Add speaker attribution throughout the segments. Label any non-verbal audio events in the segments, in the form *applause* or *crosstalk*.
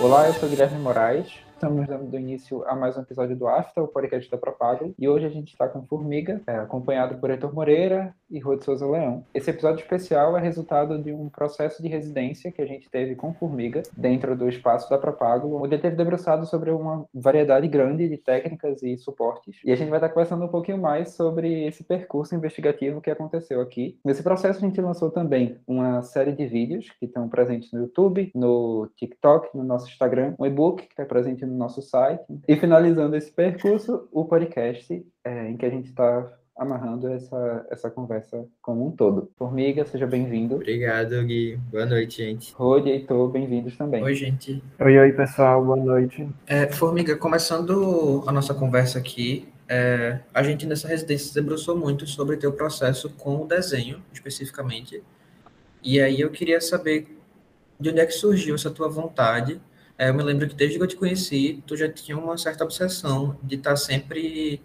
Speaker 1: Olá, eu sou Guilherme Moraes. Estamos dando início a mais um episódio do AFTA, o podcast da Propago. E hoje a gente está com Formiga, é, acompanhado por Heitor Moreira e Rô de Souza Leão. Esse episódio especial é resultado de um processo de residência que a gente teve com Formiga dentro do espaço da Propago, onde ele teve debruçado sobre uma variedade grande de técnicas e suportes. E a gente vai estar conversando um pouquinho mais sobre esse percurso investigativo que aconteceu aqui. Nesse processo a gente lançou também uma série de vídeos que estão presentes no YouTube, no TikTok, no nosso Instagram, um e-book que está presente no nosso site. E finalizando esse percurso, o podcast é, em que a gente está amarrando essa, essa conversa como um todo. Formiga, seja bem-vindo.
Speaker 2: Obrigado, Gui. Boa noite, gente.
Speaker 1: Rode e Heitor, bem-vindos também.
Speaker 3: Oi, gente.
Speaker 4: Oi, oi, pessoal. Boa noite.
Speaker 3: É, Formiga, começando a nossa conversa aqui, é, a gente nessa residência se debruçou muito sobre teu processo com o desenho, especificamente. E aí eu queria saber de onde é que surgiu essa tua vontade é, eu me lembro que desde que eu te conheci, tu já tinha uma certa obsessão de estar sempre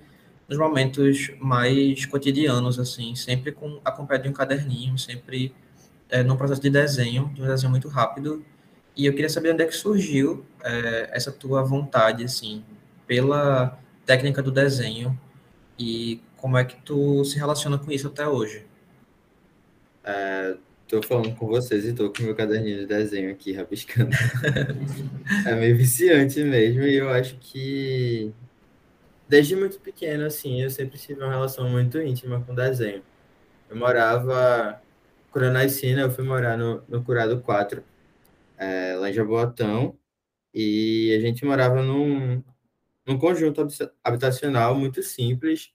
Speaker 3: nos momentos mais cotidianos, assim, sempre com acompanhado de um caderninho, sempre é, num processo de desenho, de um desenho muito rápido. E eu queria saber onde é que surgiu é, essa tua vontade, assim, pela técnica do desenho e como é que tu se relaciona com isso até hoje.
Speaker 2: É, Tô falando com vocês e tô com meu caderninho de desenho aqui, rabiscando. *laughs* é meio viciante mesmo, e eu acho que desde muito pequeno, assim, eu sempre tive uma relação muito íntima com desenho. Eu morava, quando eu nasci, né, eu fui morar no, no Curado 4, é, lá em Jaboatão, e a gente morava num, num conjunto habitacional muito simples,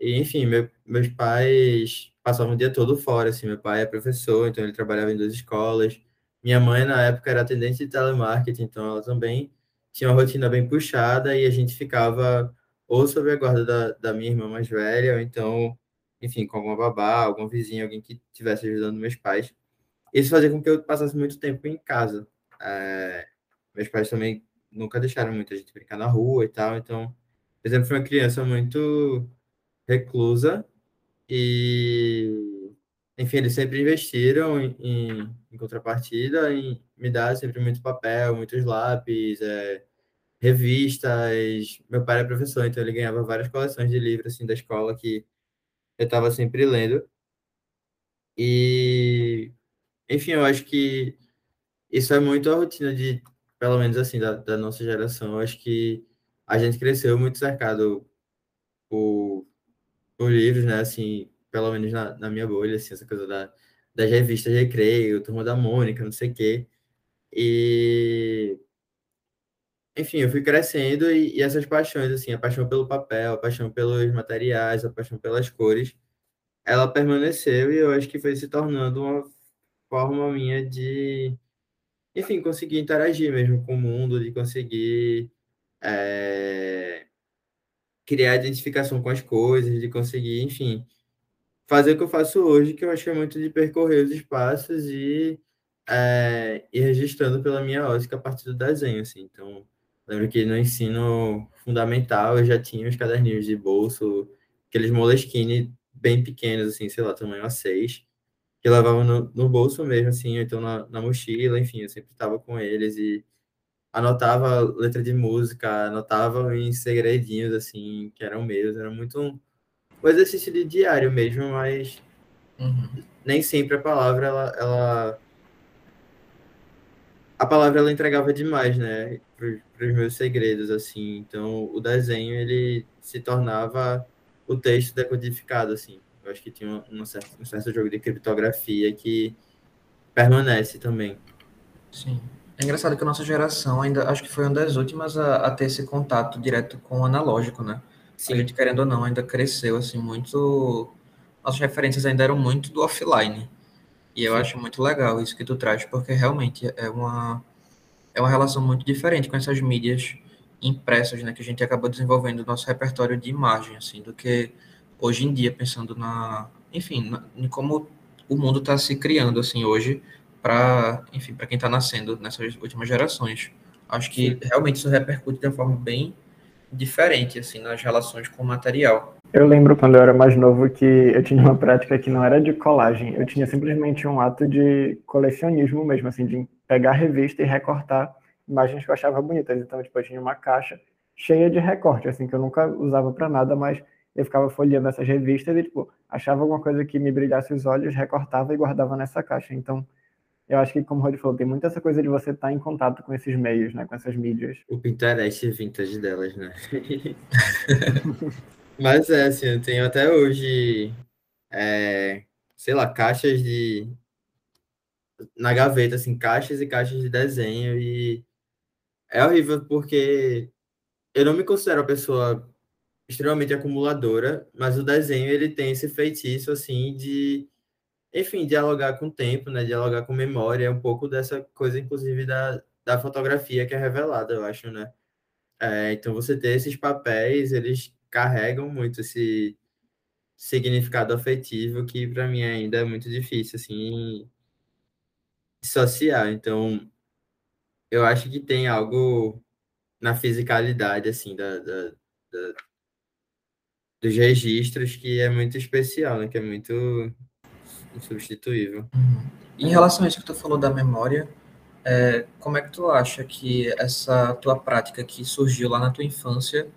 Speaker 2: e, enfim, meu, meus pais passava o dia todo fora, assim, meu pai é professor, então ele trabalhava em duas escolas. Minha mãe, na época, era atendente de telemarketing, então ela também tinha uma rotina bem puxada e a gente ficava ou sob a guarda da, da minha irmã mais velha, ou então, enfim, com alguma babá, algum vizinho, alguém que estivesse ajudando meus pais. Isso fazia com que eu passasse muito tempo em casa. É, meus pais também nunca deixaram muito a gente brincar na rua e tal, então, por exemplo, fui uma criança muito reclusa e, enfim, eles sempre investiram em, em contrapartida, em me dar sempre muito papel, muitos lápis, é, revistas. Meu pai era professor, então ele ganhava várias coleções de livros assim da escola que eu estava sempre lendo. E, enfim, eu acho que isso é muito a rotina de, pelo menos assim, da, da nossa geração. Eu acho que a gente cresceu muito cercado por por livros, né? Assim, pelo menos na, na minha bolha, assim, essa coisa da, das revistas Recreio, Turma da Mônica, não sei o quê. E enfim, eu fui crescendo e, e, essas paixões, assim, a paixão pelo papel, a paixão pelos materiais, a paixão pelas cores, ela permaneceu e eu acho que foi se tornando uma forma minha de, enfim, conseguir interagir mesmo com o mundo, de conseguir é, criar identificação com as coisas, de conseguir, enfim, fazer o que eu faço hoje, que eu acho que é muito de percorrer os espaços e é, ir registrando pela minha ótica a partir do desenho, assim. Então, lembro que no ensino fundamental eu já tinha os caderninhos de bolso, aqueles Moleskine bem pequenos, assim, sei lá, tamanho A6, que levavam no, no bolso mesmo, assim, ou então na, na mochila, enfim, eu sempre estava com eles e anotava letra de música, anotava em segredinhos, assim, que eram meus. Era muito um, um exercício de diário mesmo, mas uhum. nem sempre a palavra, ela, ela, A palavra, ela entregava demais, né? Para os meus segredos, assim. Então, o desenho, ele se tornava o texto decodificado, assim. Eu acho que tinha uma, uma certa, um certo jogo de criptografia que permanece também.
Speaker 3: Sim. É engraçado que a nossa geração ainda, acho que foi uma das últimas a, a ter esse contato direto com o analógico, né? Sim. A gente, querendo ou não, ainda cresceu, assim, muito... Nossas referências ainda eram muito do offline. E eu acho muito legal isso que tu traz, porque realmente é uma, é uma relação muito diferente com essas mídias impressas, né? Que a gente acabou desenvolvendo nosso repertório de imagem, assim, do que hoje em dia, pensando na... Enfim, na, em como o mundo está se criando, assim, hoje para, enfim, para quem está nascendo nessas últimas gerações. Acho que realmente isso repercute de uma forma bem diferente, assim, nas relações com o material.
Speaker 4: Eu lembro quando eu era mais novo que eu tinha uma prática que não era de colagem, eu tinha simplesmente um ato de colecionismo mesmo, assim, de pegar revista e recortar imagens que eu achava bonitas. Então, tipo, eu tinha uma caixa cheia de recorte, assim, que eu nunca usava para nada, mas eu ficava folheando essas revistas e, tipo, achava alguma coisa que me brilhasse os olhos, recortava e guardava nessa caixa. Então, eu acho que, como o Rod falou, tem muita essa coisa de você estar em contato com esses meios, né? Com essas mídias.
Speaker 2: O Pinterest vintage delas, né? *laughs* Mas é, assim, eu tenho até hoje, é, sei lá, caixas de... Na gaveta, assim, caixas e caixas de desenho e é horrível porque eu não me considero uma pessoa extremamente acumuladora, mas o desenho, ele tem esse feitiço, assim, de enfim, dialogar com o tempo, né? Dialogar com memória, é um pouco dessa coisa, inclusive, da, da fotografia que é revelada, eu acho, né? É, então, você ter esses papéis, eles carregam muito esse significado afetivo que, para mim, ainda é muito difícil, assim, dissociar. Então, eu acho que tem algo na fisicalidade, assim, da, da, da dos registros que é muito especial, né? Que é muito insubstituível.
Speaker 3: Uhum. Em relação a isso que tu falou da memória, é, como é que tu acha que essa tua prática que surgiu lá na tua infância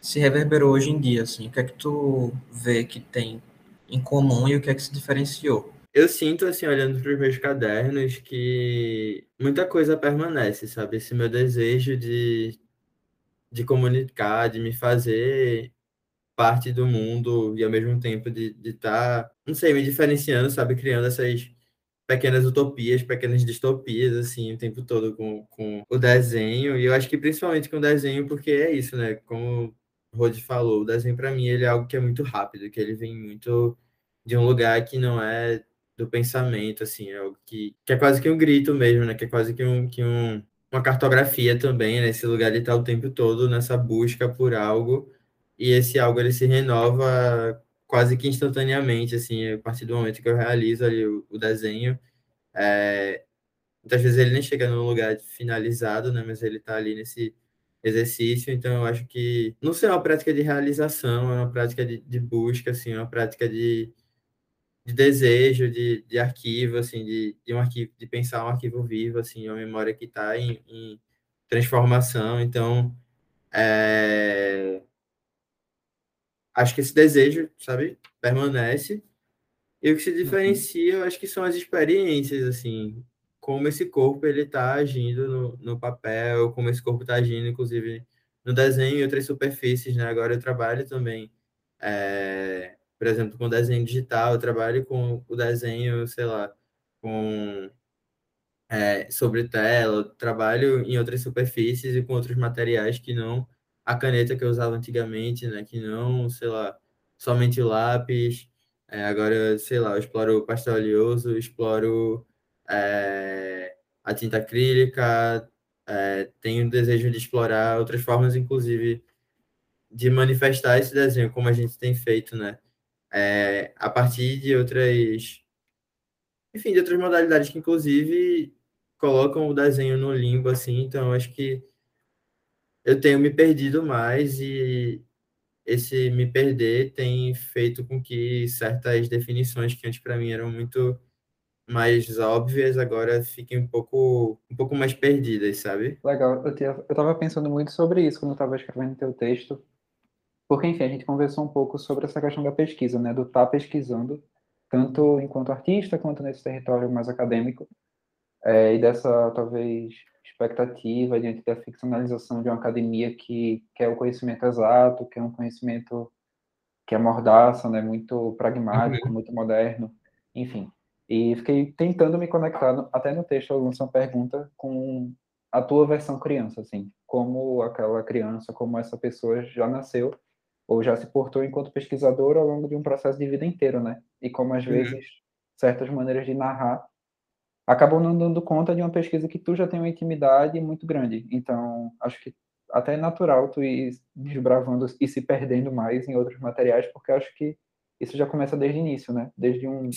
Speaker 3: se reverberou hoje em dia, assim? O que é que tu vê que tem em comum e o que é que se diferenciou?
Speaker 2: Eu sinto, assim, olhando para os meus cadernos, que muita coisa permanece, sabe? Esse meu desejo de, de comunicar, de me fazer parte do mundo e ao mesmo tempo de estar, tá, não sei, me diferenciando, sabe, criando essas pequenas utopias, pequenas distopias, assim, o tempo todo com, com o desenho. E eu acho que principalmente com o desenho, porque é isso, né? Como o Rod falou, o desenho para mim ele é algo que é muito rápido, que ele vem muito de um lugar que não é do pensamento, assim, é algo que, que é quase que um grito mesmo, né? Que é quase que um, que um uma cartografia também, né? Esse lugar ele tá o tempo todo nessa busca por algo e esse algo ele se renova quase que instantaneamente, assim, a partir do momento que eu realizo ali o, o desenho. É, muitas vezes ele nem chega no lugar finalizado, né, mas ele está ali nesse exercício, então eu acho que não sei, é uma prática de realização, é uma prática de, de busca, assim, é uma prática de, de desejo, de, de arquivo, assim, de, de um arquivo, de pensar um arquivo vivo, assim, uma memória que está em, em transformação, então é, acho que esse desejo, sabe, permanece. E o que se uhum. diferencia, eu acho que são as experiências, assim, como esse corpo ele está agindo no, no papel, como esse corpo está agindo, inclusive, no desenho e outras superfícies, né? Agora eu trabalho também, é, por exemplo, com desenho digital, eu trabalho com o desenho, sei lá, com é, sobre tela, trabalho em outras superfícies e com outros materiais que não a caneta que eu usava antigamente, né? Que não, sei lá, somente lápis. É, agora, sei lá, eu exploro pastel oleoso, exploro é, a tinta acrílica, é, tenho desejo de explorar outras formas, inclusive, de manifestar esse desenho, como a gente tem feito, né? É, a partir de outras, enfim, de outras modalidades que, inclusive, colocam o desenho no limbo, assim, então acho que eu tenho me perdido mais e esse me perder tem feito com que certas definições que antes para mim eram muito mais óbvias agora fiquem um pouco um pouco mais perdidas, sabe?
Speaker 1: Legal. Eu, tinha, eu tava pensando muito sobre isso quando estava escrevendo teu texto. Porque, enfim, a gente conversou um pouco sobre essa questão da pesquisa, né? Do estar tá pesquisando, tanto enquanto artista quanto nesse território mais acadêmico. É, e dessa, talvez, expectativa diante da ficcionalização de uma academia que quer o conhecimento exato, que é um conhecimento que é mordaça, né, muito pragmático, uhum. muito moderno, enfim. E fiquei tentando me conectar, até no texto eu lancei uma pergunta com a tua versão criança, assim, como aquela criança, como essa pessoa já nasceu ou já se portou enquanto pesquisador ao longo de um processo de vida inteiro, né? E como às uhum. vezes certas maneiras de narrar acabam não dando conta de uma pesquisa que tu já tem uma intimidade muito grande. Então, acho que até é natural tu ir desbravando e se perdendo mais em outros materiais, porque acho que isso já começa desde o início, né? Desde um,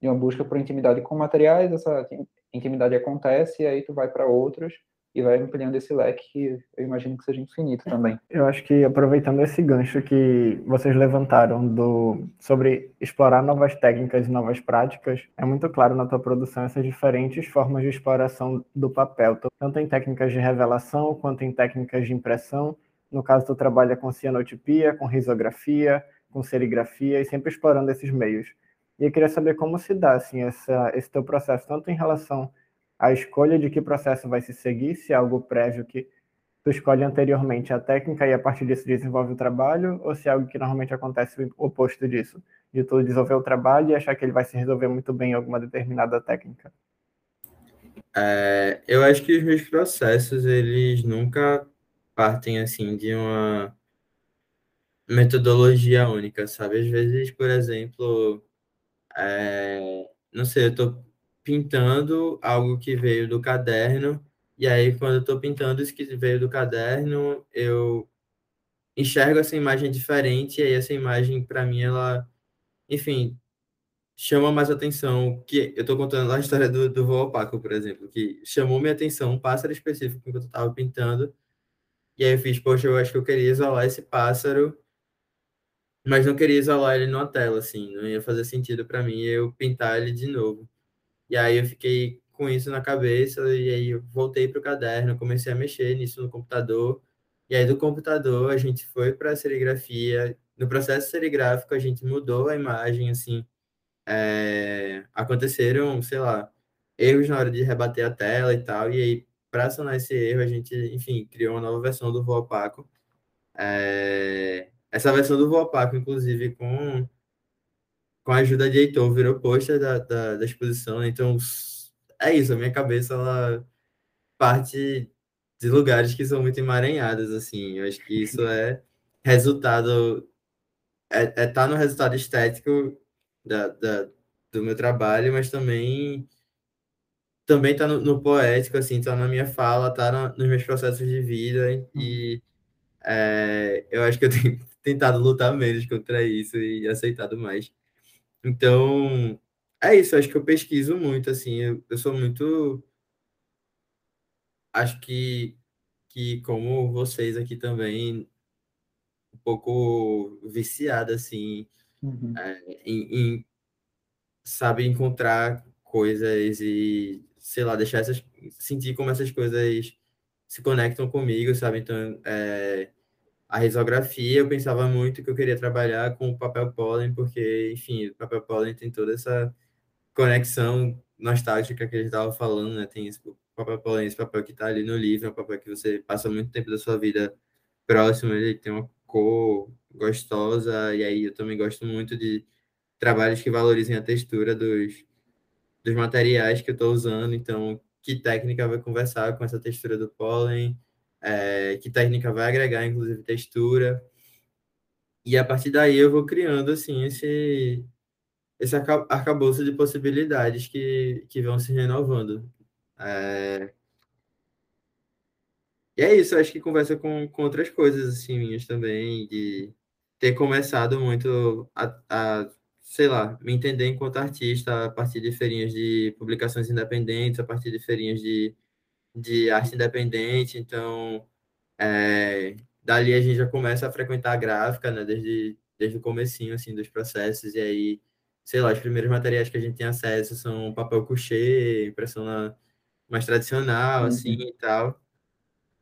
Speaker 1: de uma busca por intimidade com materiais, essa intimidade acontece e aí tu vai para outros, e vai ampliando esse leque que eu imagino que seja infinito também.
Speaker 4: Eu acho que aproveitando esse gancho que vocês levantaram do sobre explorar novas técnicas e novas práticas, é muito claro na tua produção essas diferentes formas de exploração do papel, tanto em técnicas de revelação quanto em técnicas de impressão. No caso, tu trabalha com cianotipia, com risografia, com serigrafia e sempre explorando esses meios. E eu queria saber como se dá assim essa, esse teu processo, tanto em relação a escolha de que processo vai se seguir, se é algo prévio que tu escolhe anteriormente a técnica e a partir disso desenvolve o trabalho, ou se é algo que normalmente acontece o oposto disso, de tu desenvolver o trabalho e achar que ele vai se resolver muito bem em alguma determinada técnica?
Speaker 2: É, eu acho que os meus processos, eles nunca partem, assim, de uma metodologia única, sabe? Às vezes, por exemplo, é, não sei, eu estou pintando algo que veio do caderno, e aí quando eu estou pintando isso que veio do caderno, eu enxergo essa imagem diferente, e aí essa imagem, para mim, ela, enfim, chama mais atenção, que eu estou contando a história do, do voo opaco, por exemplo, que chamou minha atenção um pássaro específico que eu estava pintando, e aí eu fiz, poxa, eu acho que eu queria isolar esse pássaro, mas não queria isolar ele numa tela, assim, não ia fazer sentido para mim eu pintar ele de novo. E aí eu fiquei com isso na cabeça, e aí eu voltei para o caderno, comecei a mexer nisso no computador. E aí do computador a gente foi para a serigrafia. No processo serigráfico a gente mudou a imagem, assim. É... aconteceram, sei lá, erros na hora de rebater a tela e tal. E aí, para sanar esse erro, a gente, enfim, criou uma nova versão do Voo Opaco. É... Essa versão do Voo Opaco, inclusive, com com a ajuda de Heitor, virou pôster da, da, da, exposição. Né? Então, é isso, a minha cabeça, ela parte de lugares que são muito emaranhados, assim. Eu acho que isso é resultado... É, é tá no resultado estético da, da, do meu trabalho, mas também também tá no, no, poético, assim, tá na minha fala, tá no, nos meus processos de vida e é, eu acho que eu tenho *laughs* tentado lutar menos contra isso e aceitado mais. Então, é isso, acho que eu pesquiso muito, assim, eu, eu sou muito. Acho que, que, como vocês aqui também, um pouco viciada, assim, uhum. é, em, em, sabe, encontrar coisas e, sei lá, deixar essas. sentir como essas coisas se conectam comigo, sabe? Então, é, a risografia, eu pensava muito que eu queria trabalhar com o papel pólen, porque, enfim, o papel pólen tem toda essa conexão nostálgica que a gente estava falando, né? Tem esse papel pólen, esse papel que está ali no livro, é um papel que você passa muito tempo da sua vida próximo, ele tem uma cor gostosa, e aí eu também gosto muito de trabalhos que valorizem a textura dos, dos materiais que eu estou usando, então, que técnica vai conversar com essa textura do pólen, é, que técnica vai agregar, inclusive, textura. E a partir daí eu vou criando, assim, esse, esse arcabouço de possibilidades que, que vão se renovando. É... E é isso, acho que conversa com, com outras coisas, assim, minhas também, de ter começado muito a, a, sei lá, me entender enquanto artista a partir de feirinhas de publicações independentes, a partir de feirinhas de de arte independente, então é, dali a gente já começa a frequentar a gráfica, né, desde, desde o comecinho, assim, dos processos, e aí, sei lá, os primeiros materiais que a gente tem acesso são papel couché, impressão na, mais tradicional, assim, uhum. e tal.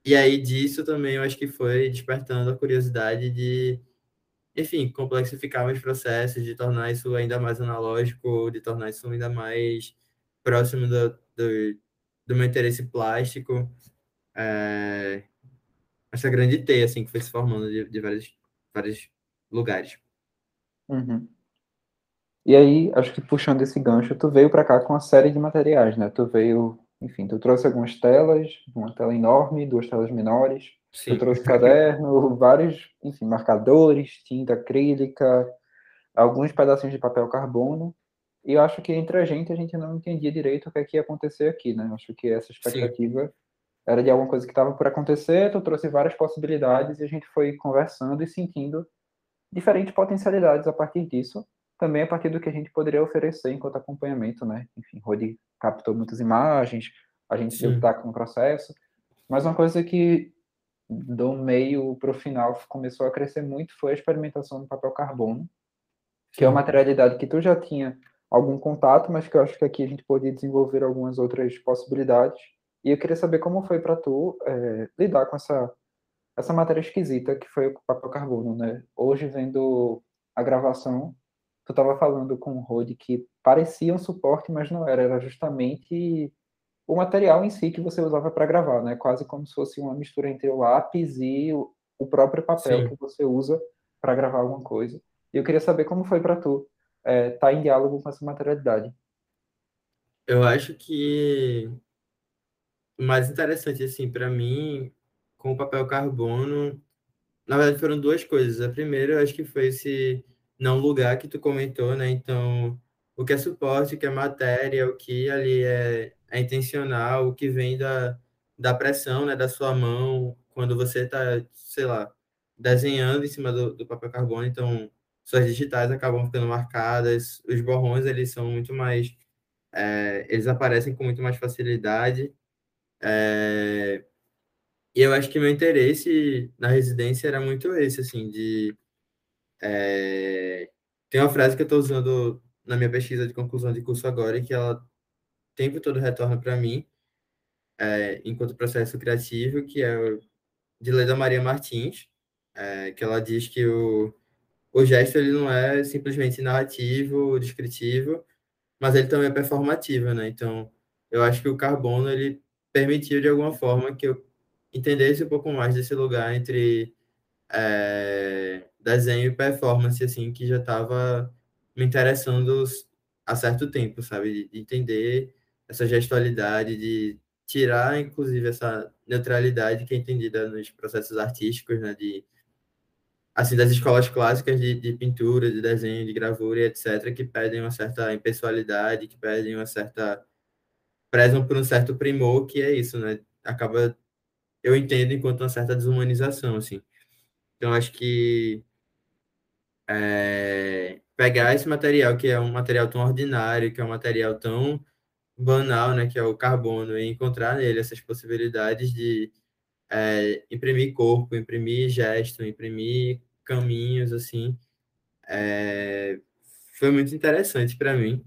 Speaker 2: E aí disso também eu acho que foi despertando a curiosidade de, enfim, complexificar os processos, de tornar isso ainda mais analógico, de tornar isso ainda mais próximo do, do do meu interesse plástico, é, essa grande teia, assim, que foi se formando de, de vários, vários lugares.
Speaker 1: Uhum. E aí, acho que puxando esse gancho, tu veio para cá com uma série de materiais, né? Tu veio, enfim, tu trouxe algumas telas, uma tela enorme, duas telas menores, Sim. tu trouxe caderno, *laughs* vários, enfim, marcadores, tinta acrílica, alguns pedacinhos de papel carbono, e eu acho que entre a gente, a gente não entendia direito o que, é que ia acontecer aqui, né? Eu acho que essa expectativa Sim. era de alguma coisa que estava por acontecer, tu trouxe várias possibilidades e a gente foi conversando e sentindo diferentes potencialidades a partir disso, também a partir do que a gente poderia oferecer enquanto acompanhamento, né? Enfim, Rodi captou muitas imagens, a gente se optar com o processo, Mas uma coisa que do meio para o final começou a crescer muito foi a experimentação do papel carbono, que é uma materialidade que tu já tinha algum contato, mas que eu acho que aqui a gente pode desenvolver algumas outras possibilidades. E eu queria saber como foi para tu é, lidar com essa essa matéria esquisita que foi o papel carbono, né? Hoje vendo a gravação, tu estava falando com o Rod que parecia um suporte, mas não era, era justamente o material em si que você usava para gravar, né? Quase como se fosse uma mistura entre o lápis e o, próprio papel Sim. que você usa para gravar alguma coisa. E eu queria saber como foi para tu estar é, tá em diálogo com essa materialidade.
Speaker 2: Eu acho que o mais interessante assim para mim com o papel carbono, na verdade foram duas coisas. A primeira, eu acho que foi esse não lugar que tu comentou, né? Então, o que é suporte, o que é matéria, o que ali é é intencional, o que vem da, da pressão, né, da sua mão, quando você está, sei lá, desenhando em cima do, do papel carbono, então suas digitais acabam ficando marcadas, os borrões, eles são muito mais, é, eles aparecem com muito mais facilidade, é, e eu acho que meu interesse na residência era muito esse, assim, de... É, tem uma frase que eu estou usando na minha pesquisa de conclusão de curso agora, que ela tempo todo retorna para mim, é, enquanto processo criativo, que é de Leda Maria Martins, é, que ela diz que o, o gesto ele não é simplesmente narrativo, descritivo, mas ele também é performativo, né? Então, eu acho que o carbono ele permitiu de alguma forma que eu entendesse um pouco mais desse lugar entre é, desenho e performance, assim, que já estava me interessando há certo tempo, sabe? De entender essa gestualidade, de tirar, inclusive, essa neutralidade que é entendida nos processos artísticos, né, de, assim, das escolas clássicas de, de pintura, de desenho, de gravura, etc., que pedem uma certa impessoalidade, que pedem uma certa... prezam por um certo primor, que é isso, né, acaba, eu entendo enquanto uma certa desumanização, assim. Então, acho que é, pegar esse material, que é um material tão ordinário, que é um material tão banal, né, que é o carbono, e encontrar nele essas possibilidades de é, imprimir corpo, imprimir gesto, imprimir caminhos, assim, é, foi muito interessante para mim.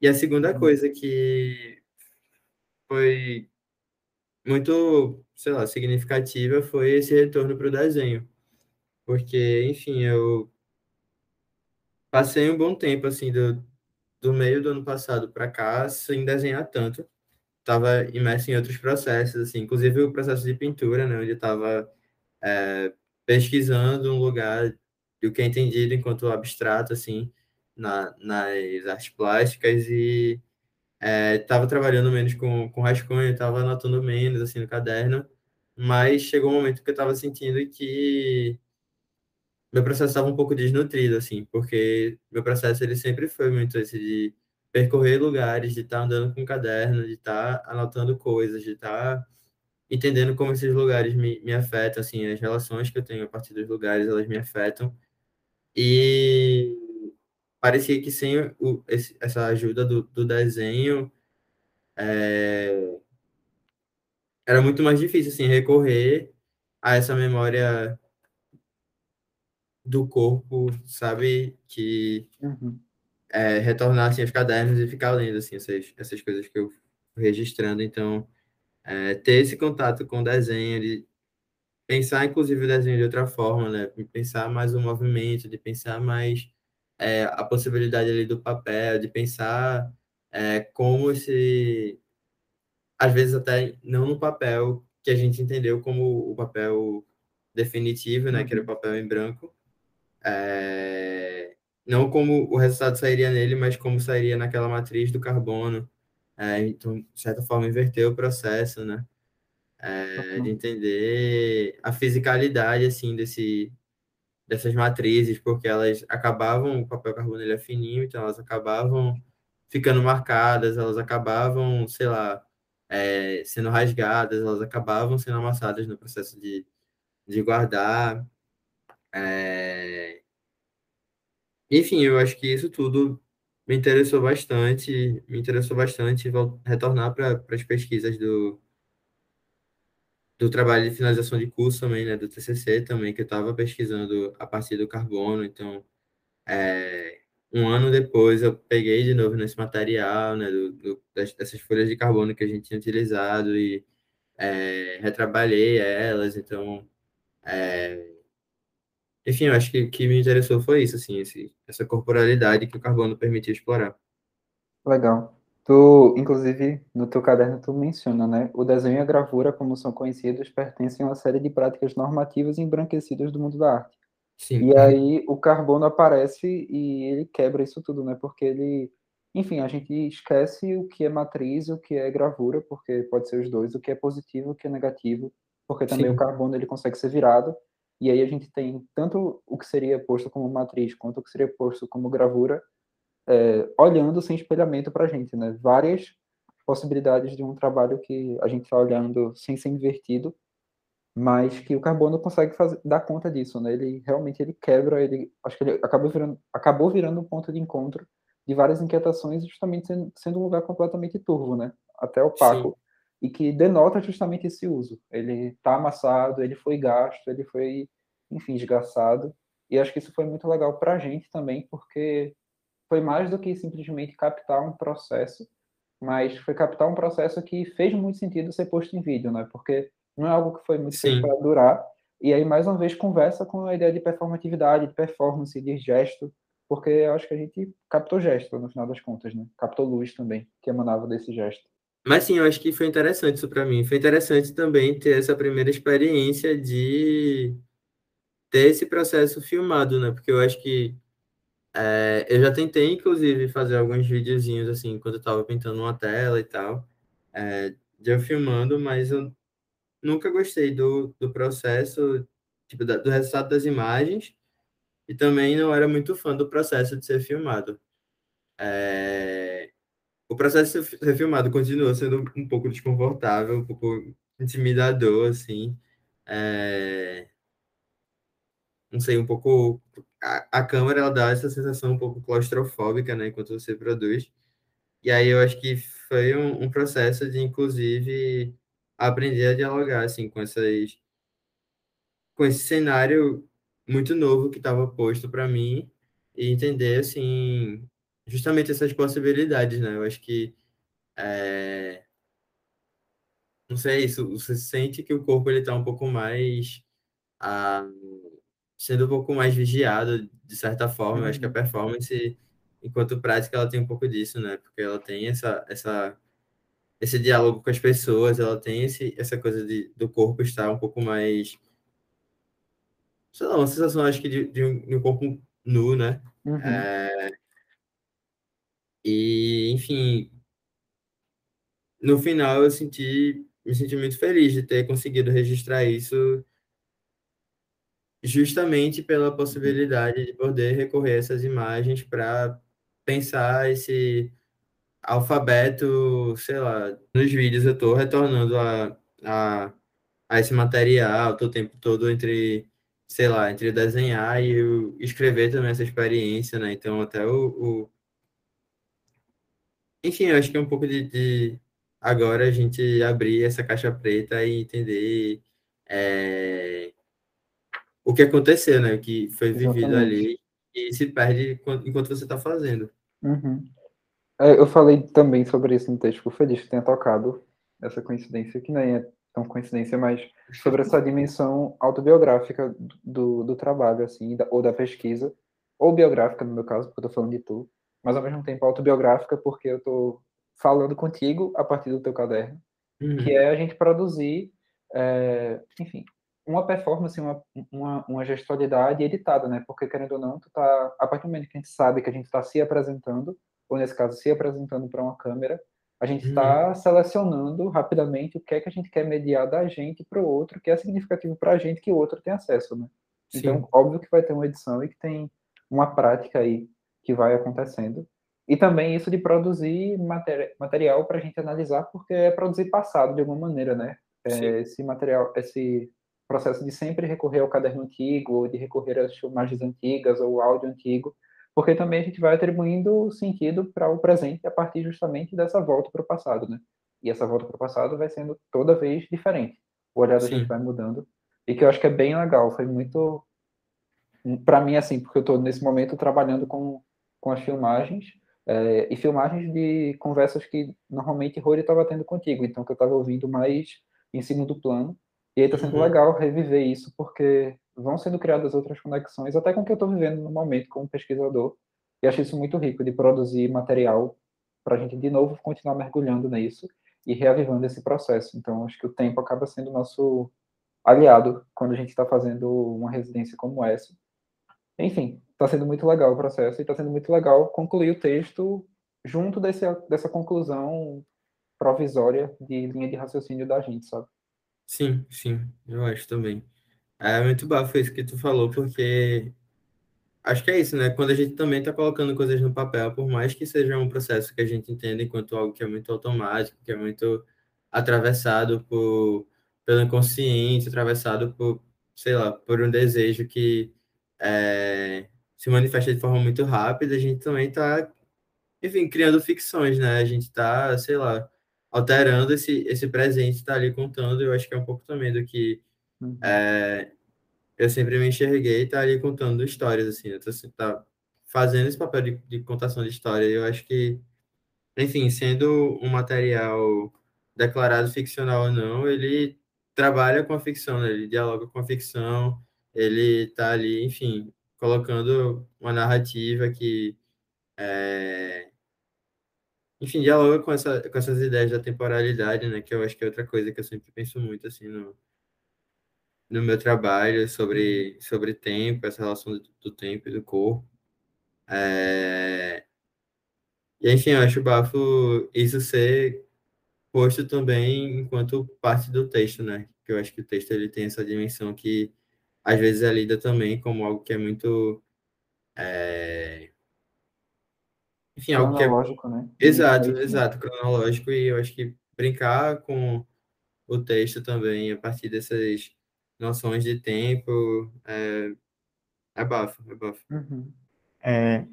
Speaker 2: E a segunda uhum. coisa que foi muito, sei lá, significativa foi esse retorno para o desenho. Porque, enfim, eu passei um bom tempo, assim, do, do meio do ano passado para cá sem desenhar tanto. Estava imerso em outros processos, assim, inclusive o processo de pintura, né, onde eu estava é, pesquisando um lugar do que é entendido enquanto abstrato, assim, na, nas artes plásticas e estava é, trabalhando menos com, com rascunho, estava anotando menos, assim, no caderno, mas chegou um momento que eu estava sentindo que meu processo estava um pouco desnutrido, assim, porque meu processo ele sempre foi muito esse de percorrer lugares, de estar tá andando com um caderno, de estar tá anotando coisas, de estar tá entendendo como esses lugares me, me afetam, assim, as relações que eu tenho a partir dos lugares, elas me afetam. E parecia que sem o, esse, essa ajuda do, do desenho, é, era muito mais difícil, assim, recorrer a essa memória do corpo, sabe? Que uhum. É, retornar assim, aos cadernos e ficar lendo assim, essas, essas coisas que eu fui registrando. Então, é, ter esse contato com o desenho, de pensar, inclusive, o desenho de outra forma, né? Pensar mais o movimento, de pensar mais é, a possibilidade ali do papel, de pensar é, como esse... Às vezes até não no papel que a gente entendeu como o papel definitivo, né? Que era o uhum. papel em branco, é, não como o resultado sairia nele, mas como sairia naquela matriz do carbono. É, então, de certa forma, inverter o processo, né? É, de entender a fisicalidade, assim, desse, dessas matrizes, porque elas acabavam, o papel carbono ele é fininho, então elas acabavam ficando marcadas, elas acabavam, sei lá, é, sendo rasgadas, elas acabavam sendo amassadas no processo de, de guardar. É... Enfim, eu acho que isso tudo me interessou bastante, me interessou bastante retornar para as pesquisas do, do trabalho de finalização de curso também, né, do TCC também, que eu estava pesquisando a partir do carbono, então, é, um ano depois eu peguei de novo nesse material, né, do, do, dessas folhas de carbono que a gente tinha utilizado e é, retrabalhei elas, então, é, enfim, eu acho que o que me interessou foi isso, assim, esse, essa corporalidade que o carbono permitia explorar.
Speaker 1: Legal. Tu, inclusive, no teu caderno tu menciona, né? O desenho e a gravura, como são conhecidos, pertencem a uma série de práticas normativas embranquecidas do mundo da arte.
Speaker 2: Sim.
Speaker 1: E aí o carbono aparece e ele quebra isso tudo, né? Porque ele, enfim, a gente esquece o que é matriz, o que é gravura, porque pode ser os dois, o que é positivo, o que é negativo, porque também
Speaker 2: Sim.
Speaker 1: o carbono ele consegue ser virado. E aí a gente tem tanto o que seria posto como matriz, quanto o que seria posto como gravura, é, olhando sem espelhamento para a gente, né? Várias possibilidades de um trabalho que a gente está olhando sem ser invertido, mas que o carbono consegue fazer, dar conta disso, né? Ele realmente ele quebra, ele acho que ele acabou virando, acabou virando um ponto de encontro de várias inquietações, justamente sendo, sendo um lugar completamente turvo, né? Até opaco. Sim. E que denota justamente esse uso. Ele está amassado, ele foi gasto, ele foi, enfim, esgaçado. E acho que isso foi muito legal para a gente também, porque foi mais do que simplesmente captar um processo, mas foi captar um processo que fez muito sentido ser posto em vídeo, né? Porque não é algo que foi muito feito para durar. E aí, mais uma vez, conversa com a ideia de performatividade, de performance, de gesto, porque eu acho que a gente captou gesto, no final das contas, né? Captou luz também, que emanava desse gesto.
Speaker 2: Mas sim, eu acho que foi interessante isso para mim. Foi interessante também ter essa primeira experiência de ter esse processo filmado, né? Porque eu acho que é, eu já tentei, inclusive, fazer alguns videozinhos, assim, enquanto eu estava pintando uma tela e tal, é, de eu filmando, mas eu nunca gostei do, do processo, tipo, da, do resultado das imagens, e também não era muito fã do processo de ser filmado. É, o processo de ser filmado continua sendo um pouco desconfortável, um pouco intimidador, assim. É, não sei, um pouco. A, a câmera ela dá essa sensação um pouco claustrofóbica, né, enquanto você produz. E aí eu acho que foi um, um processo de, inclusive, aprender a dialogar, assim, com essas. com esse cenário muito novo que estava posto para mim e entender, assim, justamente essas possibilidades, né? Eu acho que. É... Não sei, isso, você sente que o corpo ele está um pouco mais. Ah, sendo um pouco mais vigiado, de certa forma. Eu acho que a uhum. performance, enquanto prática, ela tem um pouco disso, né? Porque ela tem essa, essa, esse diálogo com as pessoas, ela tem esse, essa coisa de, do corpo estar um pouco mais. Sei lá, uma sensação, acho que, de, de, um, de um corpo nu, né?
Speaker 1: Uhum.
Speaker 2: É... E, enfim, no final eu senti, me senti muito feliz de ter conseguido registrar isso justamente pela possibilidade de poder recorrer a essas imagens para pensar esse alfabeto, sei lá, nos vídeos eu estou retornando a, a, a esse material, tô o tempo todo entre, sei lá, entre desenhar e escrever também essa experiência, né? Então até o, o... Enfim, eu acho que é um pouco de, de agora a gente abrir essa caixa preta e entender é o que aconteceu, né? O que foi vivido Exatamente. ali e se perde enquanto você está fazendo.
Speaker 1: Uhum. É, eu falei também sobre isso no texto, fico feliz que tenha tocado essa coincidência, que nem é tão coincidência, mas sobre essa dimensão autobiográfica do, do trabalho, assim, da, ou da pesquisa, ou biográfica, no meu caso, porque eu estou falando de tu, mas ao mesmo tempo autobiográfica, porque eu estou falando contigo a partir do teu caderno, uhum. que é a gente produzir, é, enfim, uma performance, uma, uma, uma gestualidade editada, né? Porque, querendo ou não, tu tá, a partir do momento que a gente sabe que a gente está se apresentando, ou nesse caso, se apresentando para uma câmera, a gente está uhum. selecionando rapidamente o que é que a gente quer mediar da gente para o outro, que é significativo para a gente que o outro tem acesso, né? Sim. Então, óbvio que vai ter uma edição e que tem uma prática aí que vai acontecendo. E também isso de produzir materi material para a gente analisar, porque é produzir passado de alguma maneira, né? É, esse material, esse processo de sempre recorrer ao caderno antigo, ou de recorrer às filmagens antigas, ou ao áudio antigo, porque também a gente vai atribuindo sentido para o presente a partir justamente dessa volta para o passado, né? E essa volta para o passado vai sendo toda vez diferente. o olhar da gente vai mudando. E que eu acho que é bem legal. Foi muito. Para mim, assim, porque eu estou nesse momento trabalhando com, com as filmagens. é, e filmagens de conversas que normalmente Rory estava tendo contigo, então que eu estava ouvindo mais em segundo plano. E aí está sendo
Speaker 2: Uhum.
Speaker 1: legal reviver isso, porque vão sendo criadas outras conexões, até com o que eu estou vivendo no momento como pesquisador. E acho isso muito rico de produzir material para a gente, de novo, continuar mergulhando nisso e reavivando esse processo. Então, acho que o tempo acaba sendo nosso aliado quando a gente está fazendo uma residência como essa. Enfim, está sendo muito legal o processo e está sendo muito legal concluir o texto junto desse, dessa conclusão provisória de linha de raciocínio da gente, sabe?
Speaker 2: Sim, sim, eu acho também. É muito bafo isso que tu falou, porque acho que é isso, né? Quando a gente também está colocando coisas no papel, por mais que seja um processo que a gente entenda enquanto algo que é muito automático, que é muito atravessado por, pelo inconsciente, atravessado por, sei lá, por um desejo que é, se manifesta de forma muito rápida, a gente também está, enfim, criando ficções, né? A gente está, sei lá, alterando esse, esse presente, está ali contando, eu acho que é um pouco também do que
Speaker 1: Uhum.
Speaker 2: é, eu sempre me enxerguei tá ali contando histórias, assim, assim, tá fazendo esse papel de, de contação de história, eu acho que, enfim, sendo um material declarado ficcional ou não, ele trabalha com a ficção, né? Ele dialoga com a ficção, ele tá ali, enfim, colocando uma narrativa que, é, enfim, dialoga com, essa, com essas ideias da temporalidade, né? Que eu acho que é outra coisa que eu sempre penso muito, assim, no, no meu trabalho sobre, sobre tempo, essa relação do, do tempo e do corpo. É... E, enfim, eu acho bafo isso ser posto também enquanto parte do texto, né? Que eu acho que o texto ele tem essa dimensão que às vezes é lida também como algo que é muito. é, Enfim, algo que é.
Speaker 1: Cronológico, né?
Speaker 2: Exato,
Speaker 1: fim.
Speaker 2: exato, cronológico, e eu acho que brincar com o texto também, a partir dessas noções de tempo, é, é bafo, é bafo.
Speaker 1: Uhum.
Speaker 4: É,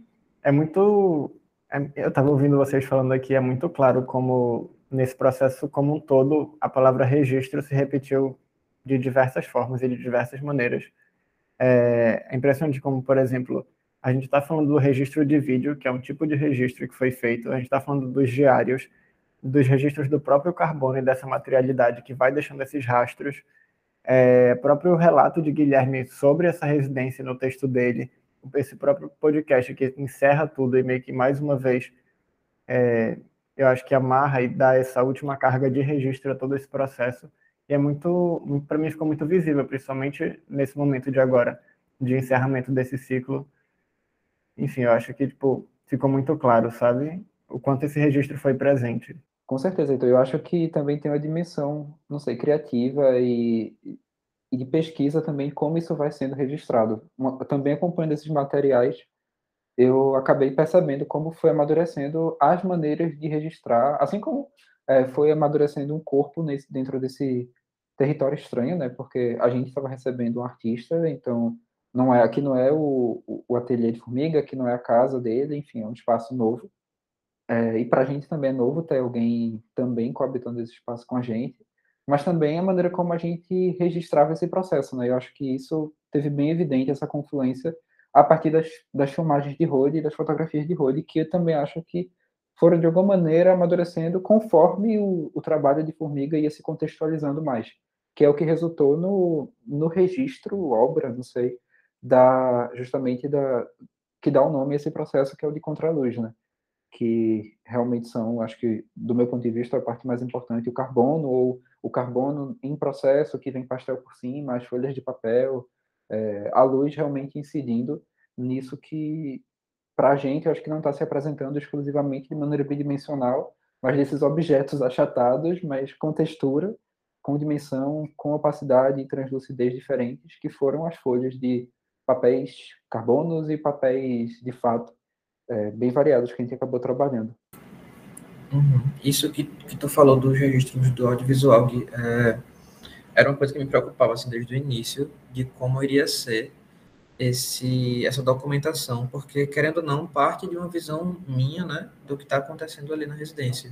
Speaker 4: é muito. é- eu estava ouvindo vocês falando aqui, é muito claro como, nesse processo como um todo, a palavra registro se repetiu de diversas formas e de diversas maneiras. É, é impressionante como, por exemplo, a gente está falando do registro de vídeo, que é um tipo de registro que foi feito, a gente está falando dos diários, dos registros do próprio carbono e dessa materialidade que vai deixando esses rastros. É, próprio relato de Guilherme sobre essa residência no texto dele, esse próprio podcast que encerra tudo e meio que mais uma vez é, eu acho que amarra e dá essa última carga de registro a todo esse processo e é muito, para mim ficou muito visível, principalmente nesse momento de agora, de encerramento desse ciclo. Enfim, eu acho que tipo ficou muito claro, sabe, o quanto esse registro foi presente.
Speaker 1: Com certeza, então eu acho que também tem uma dimensão, não sei, criativa e, e de pesquisa também, como isso vai sendo registrado. Uma- também acompanhando esses materiais, eu acabei percebendo como foi amadurecendo as maneiras de registrar, assim como eh, foi amadurecendo um corpo nesse, dentro desse território estranho, né? Porque a gente estava recebendo um artista, então não é aqui não é o, o, ateliê de formiga, aqui não é a casa dele, enfim, é um espaço novo. É, e para a gente também é novo ter alguém também coabitando esse espaço com a gente, mas também a maneira como a gente registrava esse processo, né? Eu acho que isso teve bem evidente essa confluência a partir das, das filmagens de Rode e das fotografias de Rode, que eu também acho que foram de alguma maneira amadurecendo conforme o, o trabalho de Formiga ia se contextualizando mais, que é o que resultou no, no registro, obra, não sei, da justamente da que dá o nome a esse processo que é o de contraluz, né? que realmente são, acho que, do meu ponto de vista, a parte mais importante, o carbono, ou o carbono em processo, que vem pastel por cima, as folhas de papel, é, a luz realmente incidindo nisso que, para a gente, eu acho que não está se apresentando exclusivamente de maneira bidimensional, mas desses objetos achatados, mas com textura, com dimensão, com opacidade e translucidez diferentes, que foram as folhas de papéis carbonos e papéis de fato é, bem variados que a gente acabou trabalhando.
Speaker 3: Uhum. Isso que, que tu falou dos registros do audiovisual, Gui, é, era uma coisa que me preocupava assim, desde o início, de como iria ser esse, essa documentação, porque, querendo ou não, parte de uma visão minha, né, do que está acontecendo ali na residência.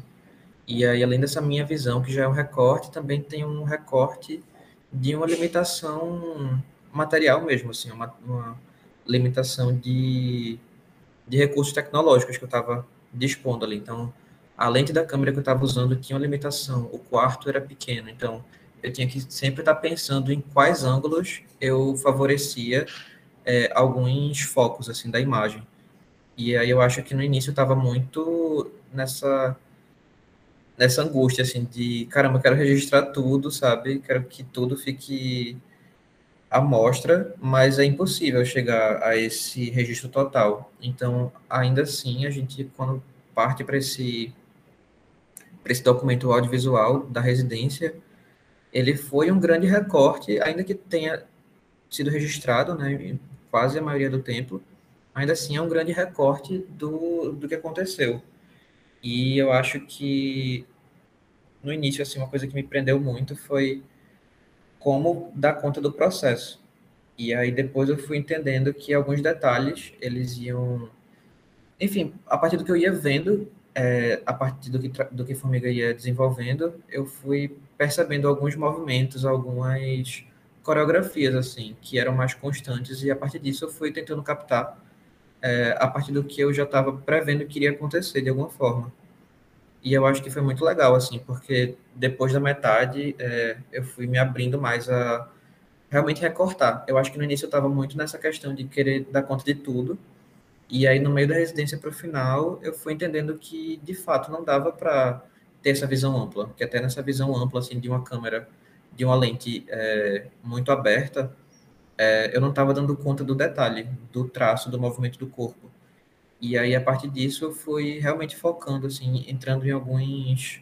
Speaker 3: E aí, além dessa minha visão, que já é um recorte, também tem um recorte de uma limitação material mesmo, assim, uma, uma limitação de, de recursos tecnológicos que eu estava dispondo ali. Então, a lente da câmera que eu estava usando tinha uma limitação, o quarto era pequeno, então eu tinha que sempre estar tá pensando em quais ângulos eu favorecia é, alguns focos assim da imagem. E aí eu acho que no início estava muito nessa nessa angústia assim de caramba, quero registrar tudo, sabe? Quero que tudo fique à mostra, mas é impossível chegar a esse registro total. Então, ainda assim, a gente quando parte para esse esse documento audiovisual da residência, ele foi um grande recorte, ainda que tenha sido registrado, né, quase a maioria do tempo, ainda assim é um grande recorte do, do que aconteceu. E eu acho que no início assim uma coisa que me prendeu muito foi como dar conta do processo. E aí depois eu fui entendendo que alguns detalhes eles iam enfim, a partir do que eu ia vendo, é, a partir do que, do que Formiga ia desenvolvendo, eu fui percebendo alguns movimentos, algumas coreografias, assim, que eram mais constantes, e a partir disso eu fui tentando captar é, a partir do que eu já estava prevendo que iria acontecer de alguma forma. E eu acho que foi muito legal, assim, porque depois da metade é, eu fui me abrindo mais a realmente recortar. Eu acho que no início eu estava muito nessa questão de querer dar conta de tudo, e aí, no meio da residência para o final, eu fui entendendo que, de fato, não dava para ter essa visão ampla, que até nessa visão ampla, assim, de uma câmera, de uma lente é, muito aberta, é, eu não estava dando conta do detalhe, do traço, do movimento do corpo. E aí, a partir disso, eu fui realmente focando, assim, entrando em alguns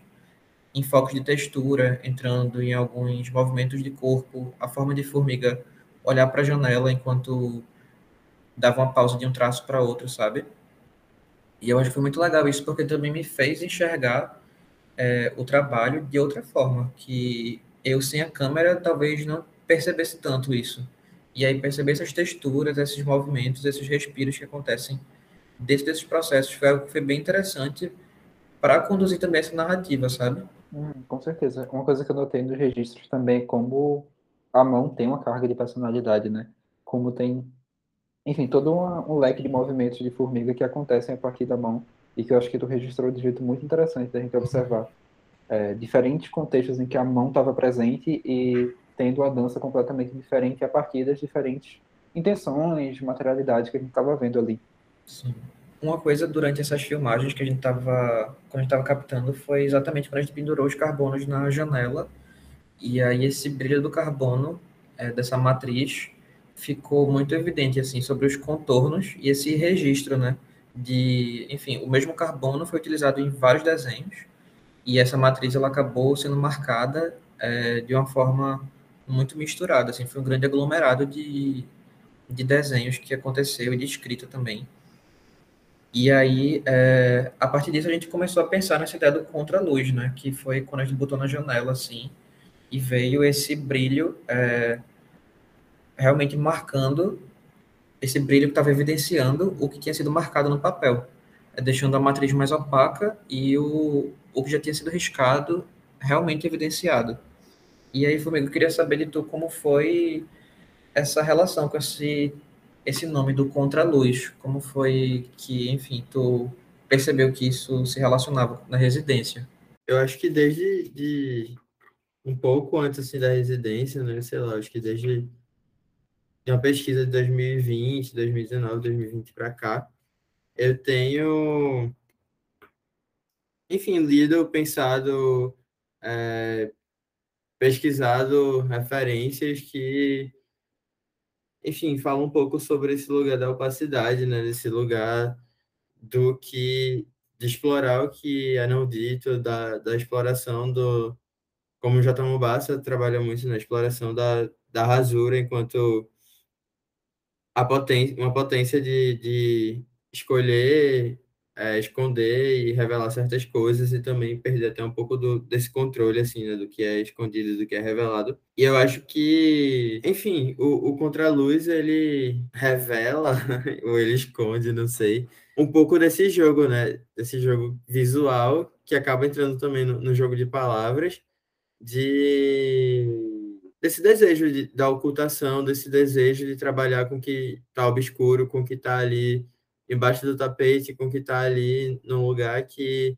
Speaker 3: enfoques de textura, entrando em alguns movimentos de corpo, a forma de formiga olhar para a janela enquanto dava uma pausa de um traço para outro, sabe? E eu acho que foi muito legal isso, porque também me fez enxergar é, o trabalho de outra forma, que eu sem a câmera talvez não percebesse tanto isso. E aí perceber essas texturas, esses movimentos, esses respiros que acontecem dentro desses processos foi foi bem interessante para conduzir também essa narrativa, sabe?
Speaker 1: Hum, com certeza. Uma coisa que eu notei nos registros também é como a mão tem uma carga de personalidade, né? Como tem enfim, todo um, um, leque de movimentos de formiga que acontecem a partir da mão e que eu acho que tu registrou de jeito muito interessante da gente observar. É, diferentes contextos em que a mão estava presente e tendo a dança completamente diferente a partir das diferentes intenções, materialidades que a gente estava vendo ali.
Speaker 3: Sim. Uma coisa durante essas filmagens que a gente estava quando estava captando foi exatamente quando a gente pendurou os carbonos na janela e aí esse brilho do carbono é, dessa matriz ficou muito evidente assim sobre os contornos e esse registro, né? De, enfim, o mesmo carbono foi utilizado em vários desenhos e essa matriz ela acabou sendo marcada é, de uma forma muito misturada, assim, foi um grande aglomerado de, de desenhos que aconteceu e de escrita também. E aí, é, a partir disso, a gente começou a pensar nessa ideia do contra-luz, né? Que foi quando a gente botou na janela, assim, e veio esse brilho é, realmente marcando esse brilho que estava evidenciando o que tinha sido marcado no papel, é deixando a matriz mais opaca e o, o que já tinha sido riscado realmente evidenciado. E aí, Formiga, eu queria saber de tu como foi essa relação com esse, esse nome do Contra-Luz, como foi que, enfim, tu percebeu que isso se relacionava na residência?
Speaker 2: Eu acho que desde de, um pouco antes assim, da residência, né, sei lá, acho que desde de uma pesquisa de 2020, 2019, 2020 para cá, eu tenho, enfim, lido, pensado, é, pesquisado referências que, enfim, falam um pouco sobre esse lugar da opacidade, né? Desse lugar do que de explorar o que é não dito, da, da exploração do. Como o J. Trabalha muito na exploração da, da rasura enquanto a potência, uma potência de, de escolher, é, esconder e revelar certas coisas e também perder até um pouco do, desse controle, assim, né, do que é escondido, do que é revelado. E eu acho que, enfim, o, o Contraluz, ele revela, *laughs* ou ele esconde, não sei, um pouco desse jogo, né, desse jogo visual, que acaba entrando também no, no jogo de palavras, de desse desejo de, da ocultação, desse desejo de trabalhar com o que está obscuro, com o que está ali embaixo do tapete, com o que está ali num lugar que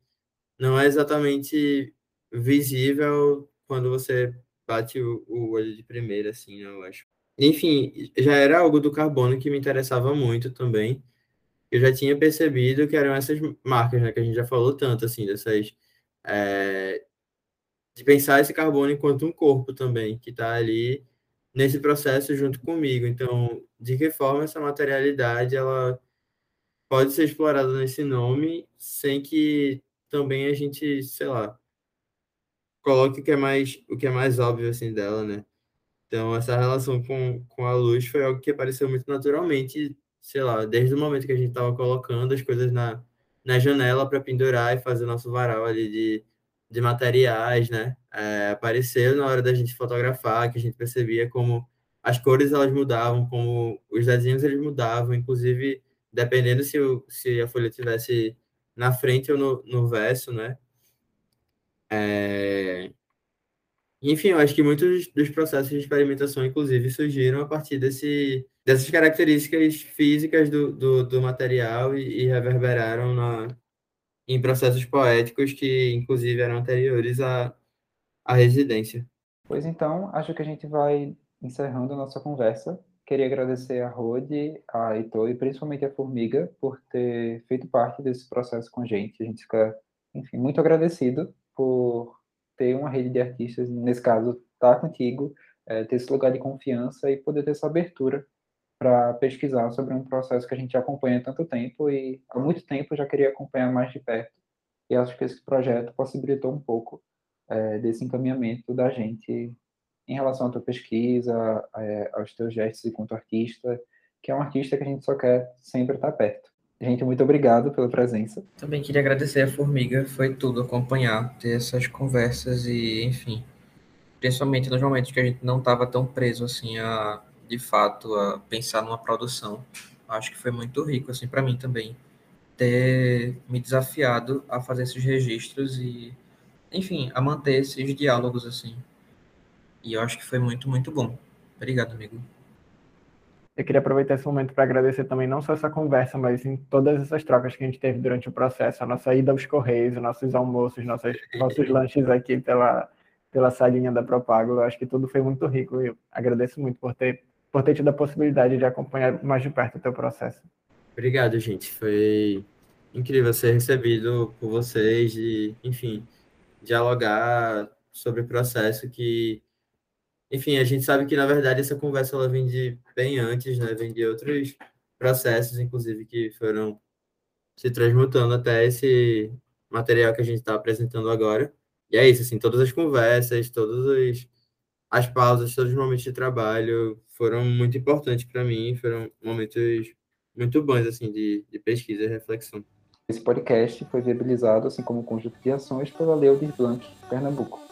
Speaker 2: não é exatamente visível quando você bate o, olho de primeira, assim, eu acho. Enfim, já era algo do carbono que me interessava muito também. Eu já tinha percebido que eram essas marcas, né, que a gente já falou tanto, assim, dessas é, de pensar esse carbono enquanto um corpo também, que está ali nesse processo junto comigo. Então, de que forma essa materialidade ela pode ser explorada nesse nome sem que também a gente, sei lá, coloque o que é mais o que é mais óbvio assim dela, né? Então, essa relação com, com a luz foi algo que apareceu muito naturalmente, sei lá, desde o momento que a gente estava colocando as coisas na, na janela para pendurar e fazer nosso varal ali de de materiais, né? É, apareceu na hora da gente fotografar, que a gente percebia como as cores elas mudavam, como os desenhos eles mudavam, inclusive dependendo se, o, se a folha tivesse na frente ou no, no verso, né? É... Enfim, eu acho que muitos dos processos de experimentação, inclusive, surgiram a partir desse, dessas características físicas do, do, do material e, e reverberaram na, em processos poéticos que, inclusive, eram anteriores à, à residência.
Speaker 1: Pois então, acho que a gente vai encerrando a nossa conversa. Queria agradecer a Rode, a Heitor e principalmente a Formiga por ter feito parte desse processo com a gente. A gente fica, enfim, muito agradecido por ter uma rede de artistas, nesse caso, estar tá contigo, é, ter esse lugar de confiança e poder ter essa abertura para pesquisar sobre um processo que a gente acompanha há tanto tempo e há muito tempo já queria acompanhar mais de perto. E acho que esse projeto possibilitou um pouco é, desse encaminhamento da gente em relação à tua pesquisa, é, aos teus gestos enquanto artista, que é um artista que a gente só quer sempre estar perto. Gente, muito obrigado pela presença.
Speaker 3: Também queria agradecer a Formiga, foi tudo acompanhar, ter essas conversas e, enfim, principalmente nos momentos que a gente não estava tão preso assim a de fato, a pensar numa produção. Acho que foi muito rico, assim, para mim também, ter me desafiado a fazer esses registros e, enfim, a manter esses diálogos, assim. E eu acho que foi muito, muito bom. Obrigado, amigo.
Speaker 4: Eu queria aproveitar esse momento para agradecer também não só essa conversa, mas em todas essas trocas que a gente teve durante o processo, a nossa ida aos Correios, os nossos almoços, nossos, nossos lanches aqui pela, pela salinha da Propago. Eu acho que tudo foi muito rico e eu agradeço muito por ter por ter tido a possibilidade de acompanhar mais de perto o teu processo.
Speaker 2: Obrigado, gente. Foi incrível ser recebido por vocês e, enfim, dialogar sobre o processo que, enfim, a gente sabe que, na verdade, essa conversa ela vem de bem antes, né? Vem de outros processos, inclusive, que foram se transmutando até esse material que a gente está apresentando agora. E é isso, assim, todas as conversas, todos os as pausas, todos os momentos de trabalho foram muito importantes para mim, foram momentos muito bons assim de, de pesquisa e reflexão.
Speaker 1: Esse podcast foi viabilizado, assim como o conjunto de ações, pela Lei Aldir Blanc, Pernambuco.